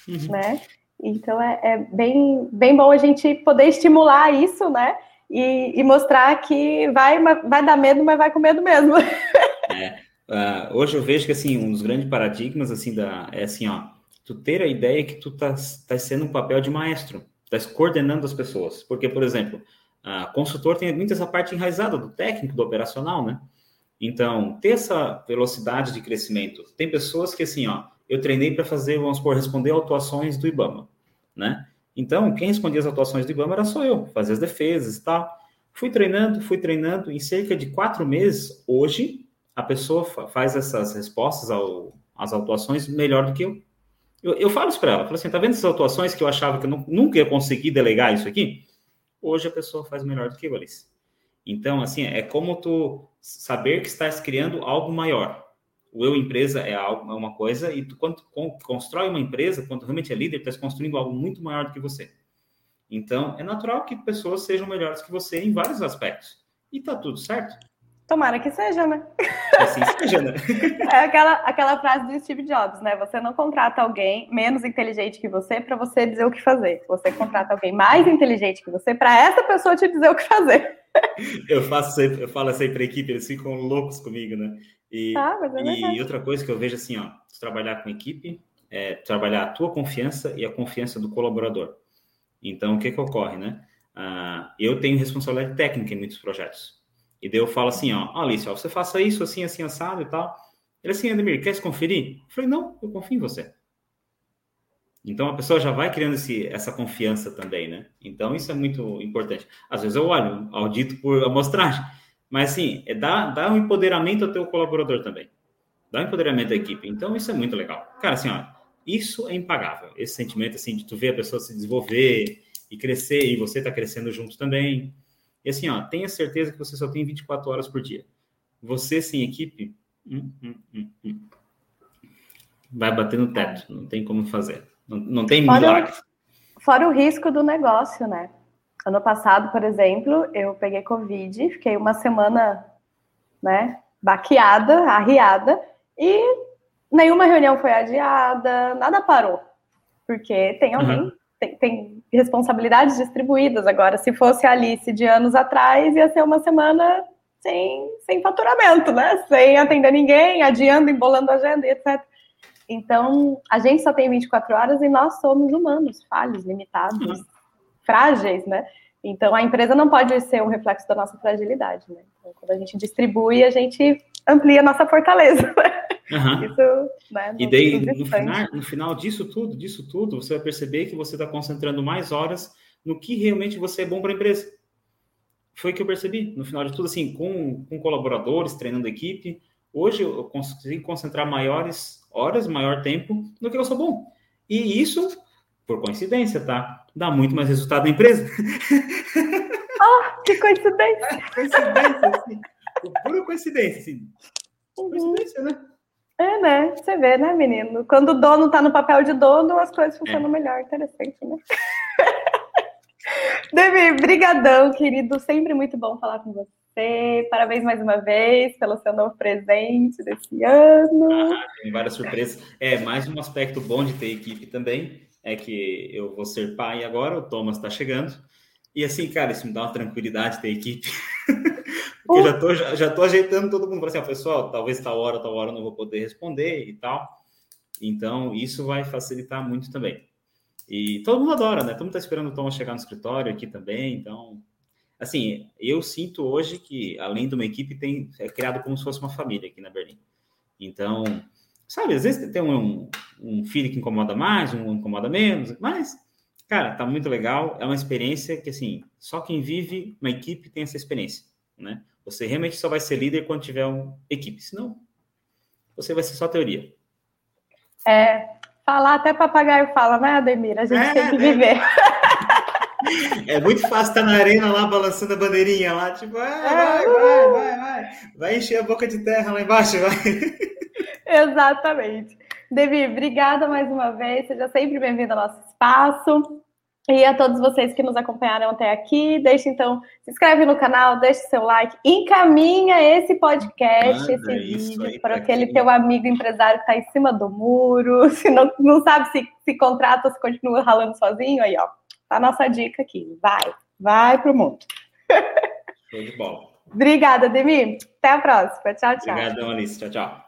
uhum. né? Então, é, é, bem, bem bom a gente poder estimular isso, né? E, e, mostrar que vai, vai dar medo, mas vai com medo mesmo. É, uh, hoje eu vejo que, assim, um dos grandes paradigmas, assim, da, é assim, ó, tu ter a ideia que tu tá, tá sendo um papel de maestro, tá coordenando as pessoas. Porque, por exemplo, a consultor tem muito essa parte enraizada do técnico, do operacional, né? Então, ter essa velocidade de crescimento. Tem pessoas que, assim, ó, eu treinei para fazer, vamos supor, responder autuações do IBAMA, né? Então, quem respondia as atuações do IBAMA era só eu, fazia as defesas e tal. Fui treinando, fui treinando, em cerca de quatro meses, hoje, a pessoa faz essas respostas ao, às autuações melhor do que eu. Eu, eu falo isso para ela, falo assim, tá vendo essas atuações que eu achava que eu nunca ia conseguir delegar isso aqui? Hoje a pessoa faz melhor do que eu, Alice. Então, assim, é como tu saber que estás criando algo maior. O eu empresa é, algo, é uma coisa, e tu, quando tu constrói uma empresa, quando realmente é líder, estás construindo algo muito maior do que você. Então, é natural que pessoas sejam melhores que você em vários aspectos. E tá tudo certo. Tomara que seja, né? Assim seja, né? É aquela, aquela frase do Steve Jobs, né? Você não contrata alguém menos inteligente que você para você dizer o que fazer. Você contrata alguém mais inteligente que você para essa pessoa te dizer o que fazer. Eu faço sempre, eu falo sempre para a equipe, eles ficam loucos comigo, né? E, ah, é e outra coisa que eu vejo assim, ó, trabalhar com equipe é trabalhar a tua confiança e a confiança do colaborador. Então, o que que ocorre, né? Ah, eu tenho responsabilidade técnica em muitos projetos. E daí eu falo assim, ó, Alice, ó, você faça isso assim, assim, assado e tal. Ele assim, Ademir, quer se conferir? Eu falei, não, eu confio em você. Então a pessoa já vai criando esse, essa confiança também, né? Então isso é muito importante. Às vezes eu olho, audito por amostragem, mas assim, é dar, dar um empoderamento ao teu colaborador também. Dar um empoderamento à equipe. Então isso é muito legal. Cara, assim, ó, isso é impagável. Esse sentimento, assim, de tu ver a pessoa se desenvolver e crescer, e você tá crescendo junto também. E assim, ó, tenha certeza que você só tem 24 horas por dia. Você sem equipe, hum, hum, hum, hum. vai bater no teto, não tem como fazer. Não, não tem fora milagre. O, fora o risco do negócio, né? Ano passado, por exemplo, eu peguei Covid, fiquei uma semana, né, baqueada, arriada, e nenhuma reunião foi adiada, nada parou. Porque tem alguém uhum tem, tem, responsabilidades distribuídas agora. Se fosse a Alice de anos atrás, ia ser uma semana sem, sem faturamento, né? Sem atender ninguém, adiando, embolando agenda, etc. Então, a gente só tem 24 horas e nós somos humanos, falhos, limitados, uhum. frágeis, né? Então, a empresa não pode ser um reflexo da nossa fragilidade, né? Então, quando a gente distribui, a gente amplia a nossa fortaleza. Uhum. Isso, né, e daí, no final, no final disso tudo, disso tudo, você vai perceber que você está concentrando mais horas no que realmente você é bom para a empresa. Foi o que eu percebi, no final de tudo, assim, com, com colaboradores, treinando equipe, hoje eu consegui concentrar maiores horas, maior tempo no que eu sou bom. E isso, por coincidência, tá? Dá muito mais resultado na empresa. Oh, que coincidência! coincidência, assim. Pura coincidência, assim. Uhum. Coincidência, né? É, né? Você vê, né, menino? Quando o dono tá no papel de dono, as coisas funcionam é. melhor. Interessante, né? Demi, brigadão, querido. Sempre muito bom falar com você. Parabéns mais uma vez pelo seu novo presente desse ano. Ah, tem várias surpresas. É, mais um aspecto bom de ter equipe também é que eu vou ser pai agora, o Thomas está chegando. E assim, cara, isso me dá uma tranquilidade ter equipe. Porque eu já tô, já, já tô ajeitando todo mundo para assim, ó, pessoal, talvez tal hora, tal hora eu não vou poder responder e tal. Então, isso vai facilitar muito também. E todo mundo adora, né? Todo mundo tá esperando o Thomas chegar no escritório aqui também, então... Assim, eu sinto hoje que, além de uma equipe, tem, é criado como se fosse uma família aqui na Berlim. Então, sabe, às vezes tem um, um filho que incomoda mais, um incomoda menos, mas, cara, tá muito legal. É uma experiência que, assim, só quem vive uma equipe tem essa experiência, né? Você realmente só vai ser líder quando tiver uma equipe, senão você vai ser só teoria. É, falar até papagaio fala, né, Ademir? A gente é, tem que né? viver. É muito fácil estar na arena lá balançando a bandeirinha lá, tipo, ah, vai, vai, vai, vai, vai encher a boca de terra lá embaixo, vai. Exatamente. Devi, obrigada mais uma vez. Seja sempre bem-vindo ao nosso espaço. E a todos vocês que nos acompanharam até aqui, deixe então, se inscreve no canal, deixe seu like, encaminha esse podcast, Manda esse vídeo para aquele teu amigo empresário que está em cima do muro, se não, não sabe se, se contrata ou se continua ralando sozinho, aí ó, tá a nossa dica aqui, vai, vai pro mundo. Show de bola. Obrigada, Demi. Até a próxima. Tchau, tchau. Obrigadão, Alice. Tchau, tchau.